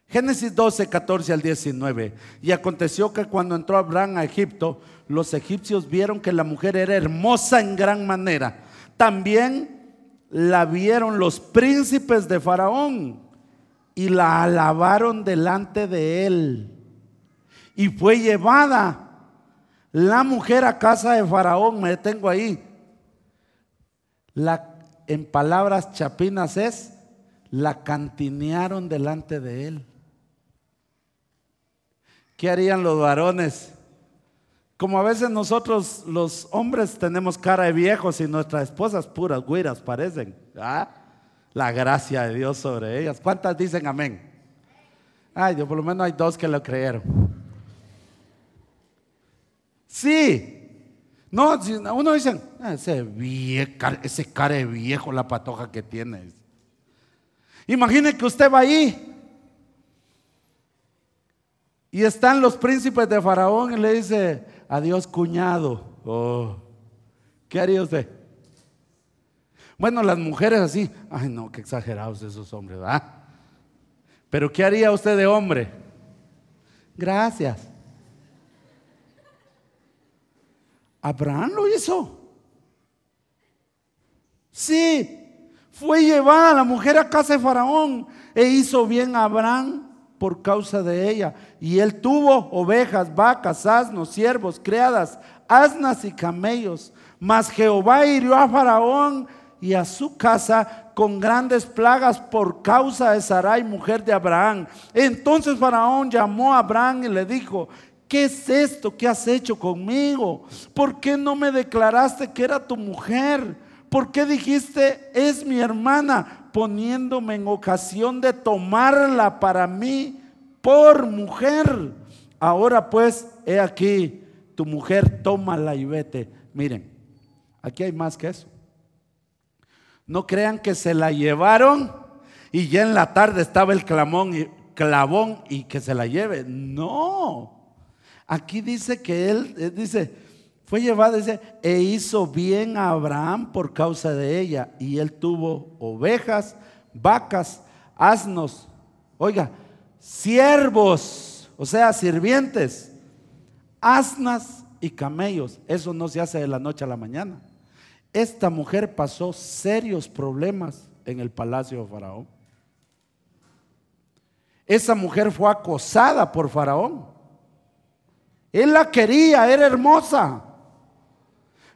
Génesis 12, 14 al 19. Y aconteció que cuando entró Abraham a Egipto, los egipcios vieron que la mujer era hermosa en gran manera. También la vieron los príncipes de Faraón y la alabaron delante de él. Y fue llevada la mujer a casa de Faraón, me detengo ahí. La, en palabras chapinas es, la cantinearon delante de él. ¿Qué harían los varones? Como a veces nosotros los hombres tenemos cara de viejos y nuestras esposas puras güiras parecen. ¿ah? La gracia de Dios sobre ellas. ¿Cuántas dicen amén? Ay, Dios, por lo menos hay dos que lo creyeron. Sí. No, uno dice, ah, ese, ese cara de viejo, la patoja que tiene. Imagine que usted va ahí y están los príncipes de Faraón y le dice, adiós cuñado. Oh, ¿Qué haría usted? Bueno, las mujeres así, ay no, qué exagerados esos hombres, ¿verdad? Pero ¿qué haría usted de hombre? Gracias. Abraham lo hizo. Sí, fue llevada la mujer a casa de Faraón e hizo bien a Abraham por causa de ella. Y él tuvo ovejas, vacas, asnos, siervos, criadas, asnas y camellos. Mas Jehová hirió a Faraón y a su casa con grandes plagas por causa de Sarai, mujer de Abraham. Entonces Faraón llamó a Abraham y le dijo, ¿qué es esto que has hecho conmigo? ¿Por qué no me declaraste que era tu mujer? ¿Por qué dijiste, es mi hermana? Poniéndome en ocasión de tomarla para mí por mujer. Ahora pues, he aquí, tu mujer, tómala y vete. Miren, aquí hay más que eso. No crean que se la llevaron y ya en la tarde estaba el clamón y, clavón y que se la lleve. No. Aquí dice que él, él dice, fue llevada, dice, e hizo bien a Abraham por causa de ella. Y él tuvo ovejas, vacas, asnos, oiga, siervos, o sea, sirvientes, asnas y camellos. Eso no se hace de la noche a la mañana. Esta mujer pasó serios problemas en el palacio de Faraón. Esa mujer fue acosada por Faraón. Él la quería, era hermosa.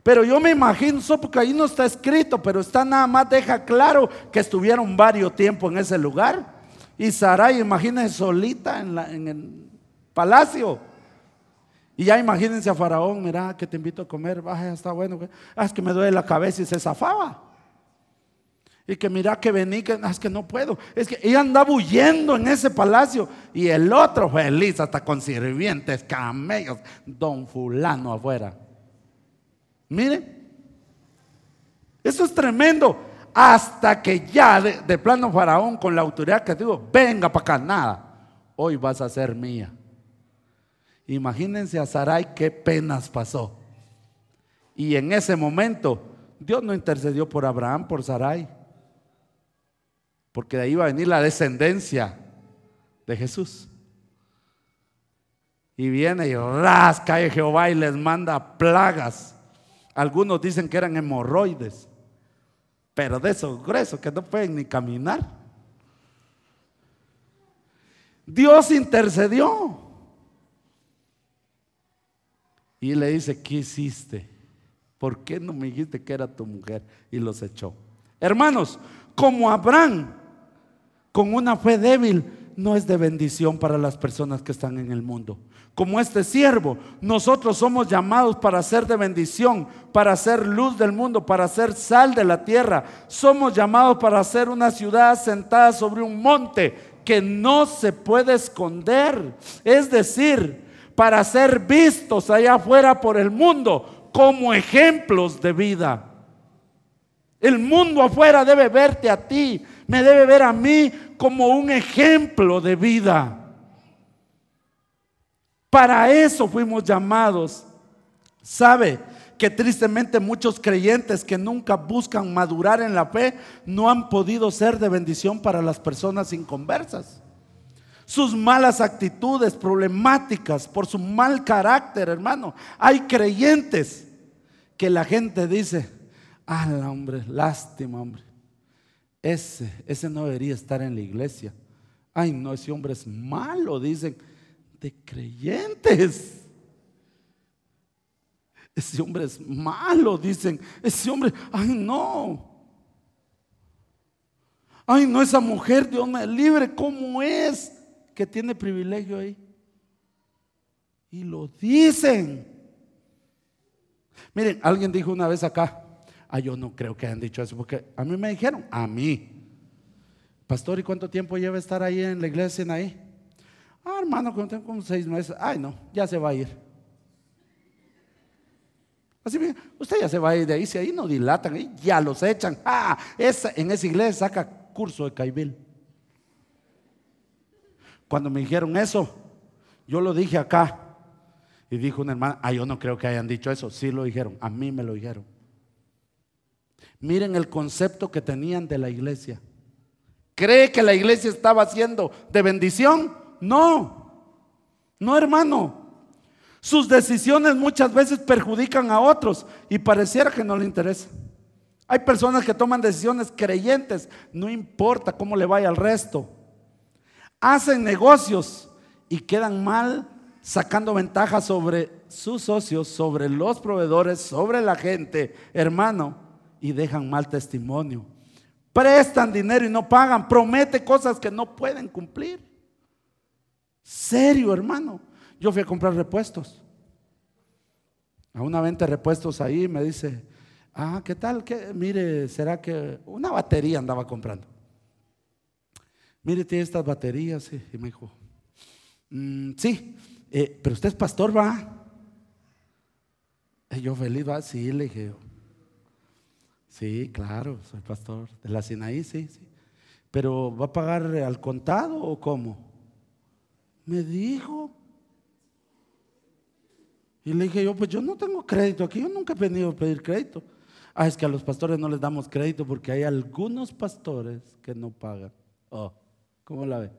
Pero yo me imagino, porque ahí no está escrito, pero está nada más, deja claro que estuvieron varios tiempos en ese lugar. Y Sarai, imagínense solita en, el palacio. Y ya imagínense a Faraón, mira que te invito a comer, baja, está bueno. Ah, es que me duele la cabeza y se zafaba. Y que mira que vení, que ah, es que no puedo. Es que ella andaba huyendo en ese palacio. Y el otro feliz, hasta con sirvientes, camellos, don fulano afuera. Mire, eso es tremendo. Hasta que ya de, plano faraón con la autoridad que digo, venga para acá, nada. Hoy vas a ser mía. Imagínense a Sarai qué penas pasó. Y en ese momento Dios no intercedió por Abraham, por Sarai. Porque de ahí iba a venir la descendencia de Jesús. Y viene y rasca a Jehová y les manda plagas. Algunos dicen que eran hemorroides, pero de esos gruesos que no pueden ni caminar. Dios intercedió. Y le dice, ¿qué hiciste? ¿Por qué no me dijiste que era tu mujer? Y los echó. Hermanos, como Abraham, con una fe débil, no es de bendición para las personas que están en el mundo como este siervo. Nosotros somos llamados para ser de bendición, para ser luz del mundo, para ser sal de la tierra. Somos llamados para ser una ciudad sentada sobre un monte que no se puede esconder. Es decir, para ser vistos allá afuera por el mundo como ejemplos de vida. El mundo afuera debe verte a ti me debe ver a mí como un ejemplo de vida. Para eso fuimos llamados. ¿Sabe? que tristemente muchos creyentes que nunca buscan madurar en la fe no han podido ser de bendición para las personas inconversas. Sus malas actitudes problemáticas, por su mal carácter, hermano. Hay creyentes que la gente dice, ah, hombre, lástima, hombre. Ese, ese no debería estar en la iglesia. Ay, no, ese hombre es malo, dicen, de creyentes. Ese hombre es malo, dicen. Ese hombre, ay no. Ay no, esa mujer, Dios me libre, ¿cómo es que tiene privilegio ahí? Y lo dicen. Miren, alguien dijo una vez acá, ah, yo no creo que hayan dicho eso, porque a mí me dijeron, a mí. Pastor, ¿y cuánto tiempo lleva estar ahí en la iglesia en ahí? Ah, hermano, tengo como seis meses. Ay, no, ya se va a ir. Así bien, usted ya se va a ir de ahí, si ahí no dilatan, ahí ya los echan. Ah, esa, en esa iglesia saca curso de Caibil. Cuando me dijeron eso, yo lo dije acá. Y dijo una hermana, ah, yo no creo que hayan dicho eso. Sí lo dijeron, a mí me lo dijeron. Miren el concepto que tenían de la iglesia. ¿Cree que la iglesia estaba haciendo de bendición? No, no hermano. Sus decisiones muchas veces perjudican a otros y pareciera que no le interesa. Hay personas que toman decisiones creyentes, no importa cómo le vaya al resto. Hacen negocios y quedan mal sacando ventaja sobre sus socios, sobre los proveedores, sobre la gente, hermano, y dejan mal testimonio. Prestan dinero y no pagan, promete cosas que no pueden cumplir. Serio, hermano. Yo fui a comprar repuestos. A una venta de repuestos ahí me dice, ah, ¿qué tal? ¿Qué? Mire, ¿será que una batería andaba comprando? Mire, tiene estas baterías. Y me dijo, mm, sí, eh, pero usted es pastor, ¿va? Y yo feliz, ¿va? Sí, le dije, sí, claro, soy pastor de la Sinaí, sí, sí. Pero ¿va a pagar al contado o cómo? Me dijo, y le dije yo, pues yo no tengo crédito aquí, yo nunca he venido a pedir crédito. Ah, es que a los pastores no les damos crédito porque hay algunos pastores que no pagan. Oh, ¿cómo la ve?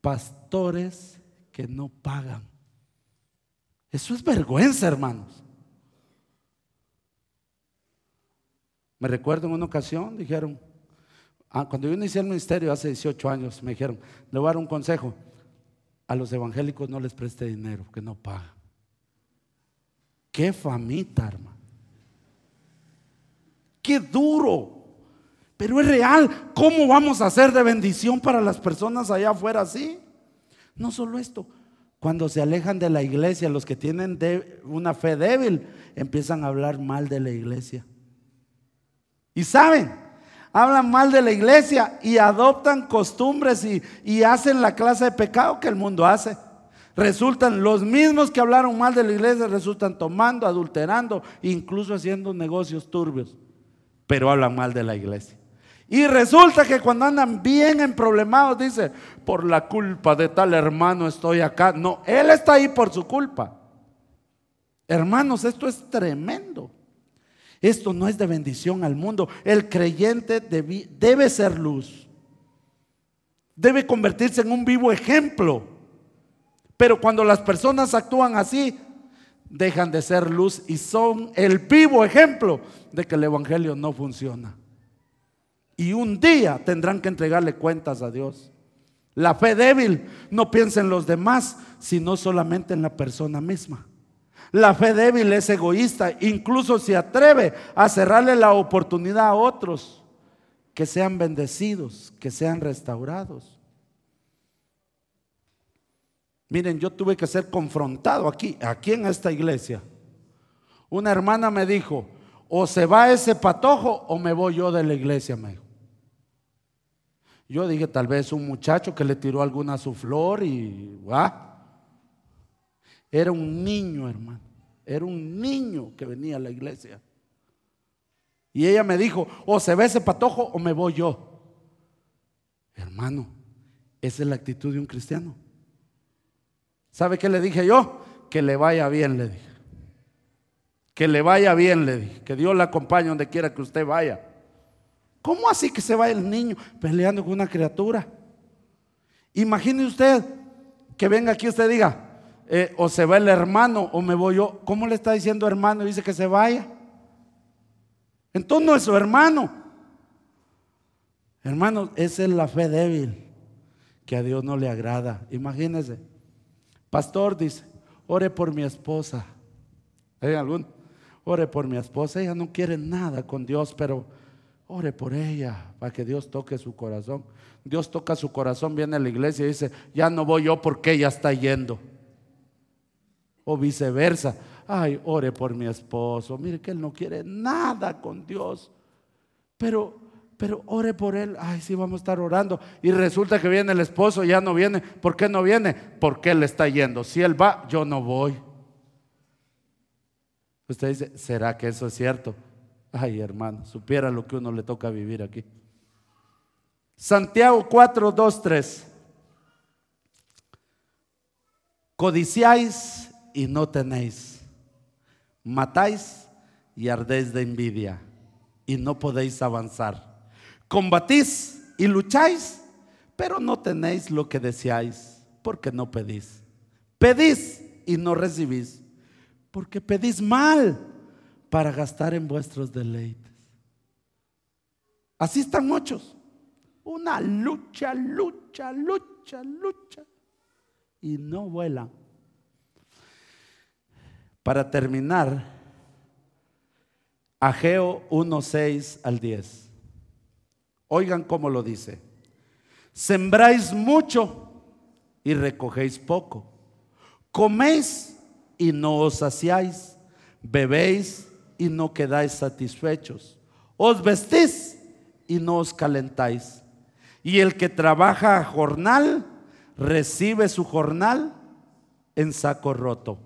Pastores que no pagan. Eso es vergüenza, hermanos. Me recuerdo en una ocasión, dijeron, ah, cuando yo inicié el ministerio hace 18 años, me dijeron, le voy a dar un consejo a los evangélicos no les preste dinero, que no pagan. Qué famita, hermano. Qué duro. Pero es real. ¿Cómo vamos a hacer de bendición para las personas allá afuera así? No solo esto. Cuando se alejan de la iglesia, los que tienen una fe débil, empiezan a hablar mal de la iglesia. Y saben, hablan mal de la iglesia y adoptan costumbres y, hacen la clase de pecado que el mundo hace. Resultan los mismos que hablaron mal de la iglesia, resultan tomando, adulterando, incluso haciendo negocios turbios, pero hablan mal de la iglesia. Y resulta que cuando andan bien en problemados, dice, por la culpa de tal hermano estoy acá. No, él está ahí por su culpa. Hermanos, esto es tremendo. Esto no es de bendición al mundo. El creyente debe ser luz. Debe convertirse en un vivo ejemplo. Pero cuando las personas actúan así, dejan de ser luz y son el vivo ejemplo de que el Evangelio no funciona. Y un día tendrán que entregarle cuentas a Dios. La fe débil no piensa en los demás, sino solamente en la persona misma. La fe débil es egoísta, incluso se atreve a cerrarle la oportunidad a otros que sean bendecidos, que sean restaurados. Miren, yo tuve que ser confrontado aquí, aquí en esta iglesia. Una hermana me dijo, o se va ese patojo o me voy yo de la iglesia, me. Yo dije, tal vez un muchacho que le tiró alguna su flor y... ¿ah? Era un niño, hermano. Era un niño que venía a la iglesia. Y ella me dijo, o se ve ese patojo o me voy yo. Hermano, esa es la actitud de un cristiano. ¿Sabe qué le dije yo? Que le vaya bien, le dije. Que le vaya bien, le dije. Que Dios le acompañe donde quiera que usted vaya. ¿Cómo así que se vaya el niño peleando con una criatura? Imagine usted que venga aquí y usted diga, eh, o se va el hermano o me voy yo. ¿Cómo le está diciendo hermano dice que se vaya? Entonces no es su hermano. Hermanos, esa es la fe débil que a Dios no le agrada. Imagínese. Pastor dice, ore por mi esposa. ¿Hay algún? Ore por mi esposa. Ella no quiere nada con Dios, pero ore por ella para que Dios toque su corazón. Dios toca su corazón, viene a la iglesia y dice, ya no voy yo porque ella está yendo. O viceversa. Ay, ore por mi esposo. Mire que él no quiere nada con Dios. Pero pero ore por él. Ay, sí, vamos a estar orando. Y resulta que viene el esposo, ya no viene. ¿Por qué no viene? Porque él está yendo. Si él va, yo no voy. Usted dice, ¿será que eso es cierto? Ay, hermano, supiera lo que uno le toca vivir aquí. Santiago 4, 2, 3. Codiciáis y no tenéis. Matáis y ardéis de envidia y no podéis avanzar combatís y lucháis, pero no tenéis lo que deseáis, porque no pedís. Pedís y no recibís, porque pedís mal para gastar en vuestros deleites. Así están muchos. Una lucha, lucha, lucha, lucha. Y no vuelan. Para terminar, Ageo 1, 6 al 10. Oigan cómo lo dice. Sembráis mucho y recogéis poco. Coméis y no os saciáis. Bebéis y no quedáis satisfechos. Os vestís y no os calentáis. Y el que trabaja a jornal recibe su jornal en saco roto.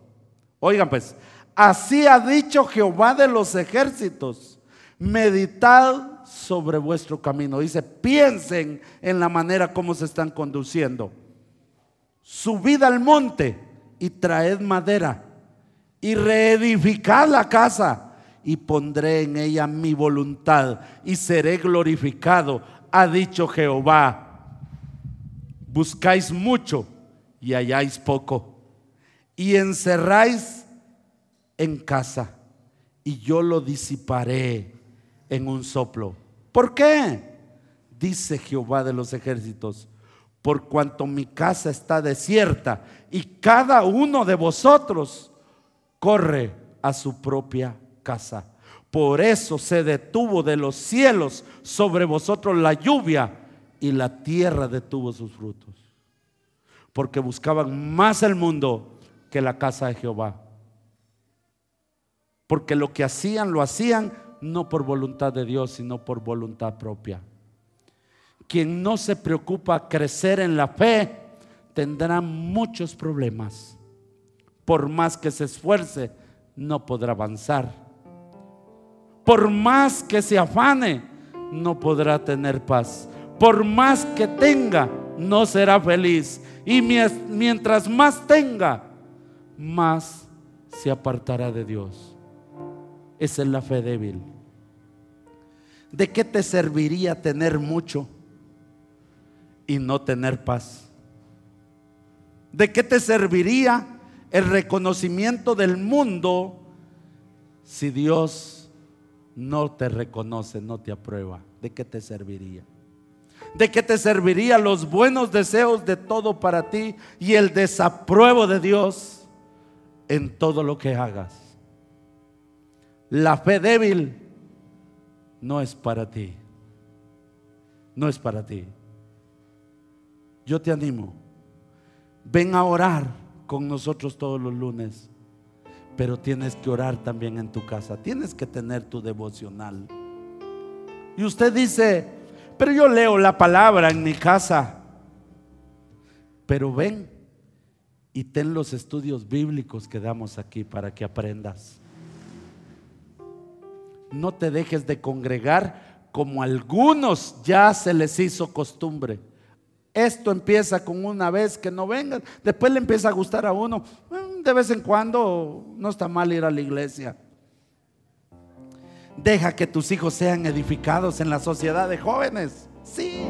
Oigan pues, así ha dicho Jehová de los ejércitos. Meditad sobre vuestro camino. Dice, piensen en la manera como se están conduciendo. Subid al monte y traed madera y reedificad la casa y pondré en ella mi voluntad y seré glorificado, ha dicho Jehová. Buscáis mucho y halláis poco y encerráis en casa y yo lo disiparé en un soplo. ¿Por qué? Dice Jehová de los ejércitos, por cuanto mi casa está desierta y cada uno de vosotros corre a su propia casa. Por eso se detuvo de los cielos sobre vosotros la lluvia y la tierra detuvo sus frutos. Porque buscaban más el mundo que la casa de Jehová. Porque lo que hacían lo hacían no por voluntad de Dios, sino por voluntad propia. Quien no se preocupa crecer en la fe tendrá muchos problemas. Por más que se esfuerce, no podrá avanzar. Por más que se afane, no podrá tener paz. Por más que tenga, no será feliz. Y mientras más tenga, más se apartará de Dios. Esa es la fe débil. ¿De qué te serviría tener mucho y no tener paz? ¿De qué te serviría el reconocimiento del mundo si Dios no te reconoce, no te aprueba? ¿De qué te serviría? ¿De qué te serviría los buenos deseos de todo para ti y el desapruebo de Dios en todo lo que hagas? La fe débil no es para ti. No es para ti. Yo te animo. Ven a orar con nosotros todos los lunes. Pero tienes que orar también en tu casa. Tienes que tener tu devocional. Y usted dice, pero yo leo la palabra en mi casa. Pero ven y ten los estudios bíblicos que damos aquí para que aprendas. no te dejes de congregar como algunos ya se les hizo costumbre. Esto empieza con una vez que no vengan, después le empieza a gustar a uno. Mm, de vez en cuando no está mal ir a la iglesia. Deja que tus hijos sean edificados en la sociedad de jóvenes. Sí.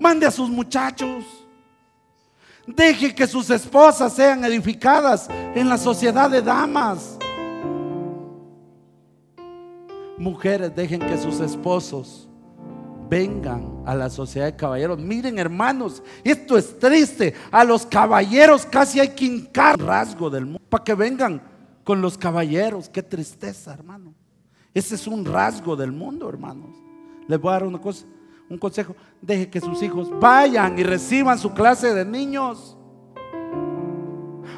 Mande a sus muchachos. Deje que sus esposas sean edificadas en la sociedad de damas. Mujeres, dejen que sus esposos vengan a la sociedad de caballeros. Miren, hermanos, esto es triste. A los caballeros casi hay que hincar rasgo del mundo para que vengan con los caballeros. Qué tristeza, hermano. Ese es un rasgo del mundo, hermanos. Les voy a dar una cosa un consejo, deje que sus hijos vayan y reciban su clase de niños.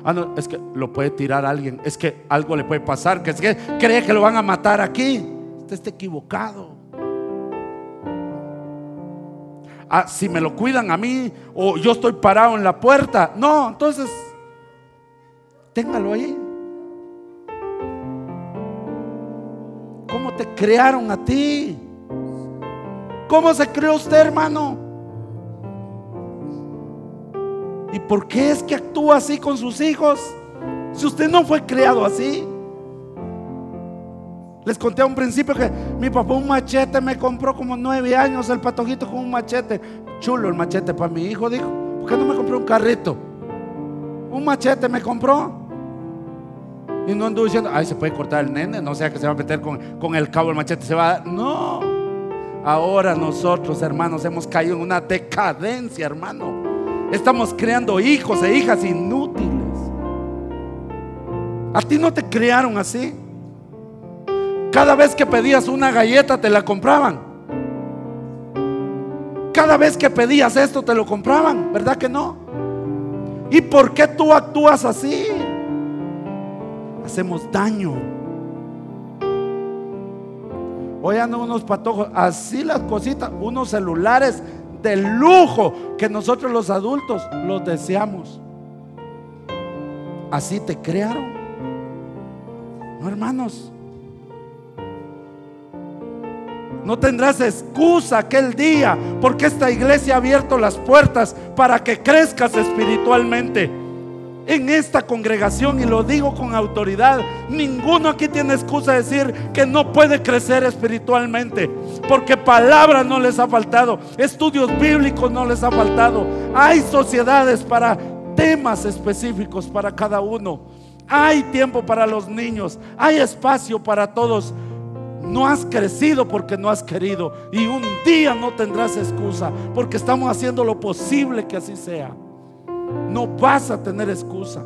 Ah, no, es que lo puede tirar alguien, es que algo le puede pasar, que es que cree que lo van a matar aquí. Usted está equivocado. Ah, si me lo cuidan a mí o yo estoy parado en la puerta. No, entonces, téngalo ahí. ¿Cómo te crearon a ti? ¿Cómo se creó usted, hermano? ¿Y por qué es que actúa así con sus hijos? Si usted no fue creado así. Les conté a un principio que mi papá un machete me compró como nueve años el patojito con un machete. Chulo el machete para mi hijo, dijo. ¿Por qué no me compró un carrito? Un machete me compró. Y no anduvo diciendo, ay, se puede cortar el nene, no sea que se va a meter con, con el cabo el machete, se va a... No. Ahora nosotros, hermanos, hemos caído en una decadencia, hermano. Estamos creando hijos e hijas inútiles. A ti no te crearon así. Cada vez que pedías una galleta te la compraban. Cada vez que pedías esto te lo compraban, ¿verdad que no? ¿Y por qué tú actúas así? Hacemos daño. Hoy andan unos patojos, así las cositas, unos celulares de lujo que nosotros los adultos los deseamos. Así te crearon. No, hermanos. No tendrás excusa aquel día porque esta iglesia ha abierto las puertas para que crezcas espiritualmente en esta congregación y lo digo con autoridad, ninguno aquí tiene excusa de decir que no puede crecer espiritualmente, porque palabras no les ha faltado, estudios bíblicos no les ha faltado, hay sociedades para temas específicos para cada uno, hay tiempo para los niños, hay espacio para todos. No has crecido porque no has querido y un día no tendrás excusa porque estamos haciendo lo posible que así sea. No vas a tener excusa.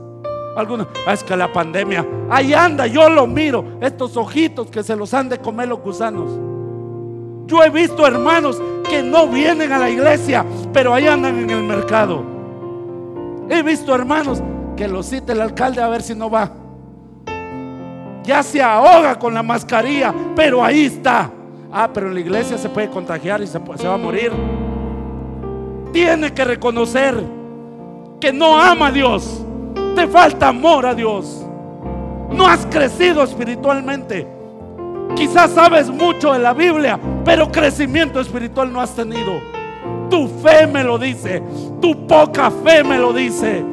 Algunos, ah, es que la pandemia, ahí anda, yo lo miro, estos ojitos que se los han de comer los gusanos. Yo he visto hermanos que no vienen a la iglesia, pero ahí andan en el mercado. He visto hermanos que los cita el alcalde a ver si no va. Ya se ahoga con la mascarilla, pero ahí está. Ah, pero en la iglesia se puede contagiar y se, se va a morir. Tiene que reconocer que no ama a Dios. Te falta amor a Dios. No has crecido espiritualmente. Quizás sabes mucho de la Biblia, pero crecimiento espiritual no has tenido. Tu fe me lo dice, tu poca fe me lo dice.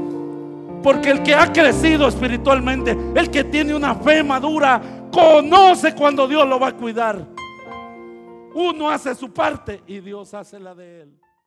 Porque el que ha crecido espiritualmente, el que tiene una fe madura, conoce cuando Dios lo va a cuidar. Uno hace su parte y Dios hace la de él.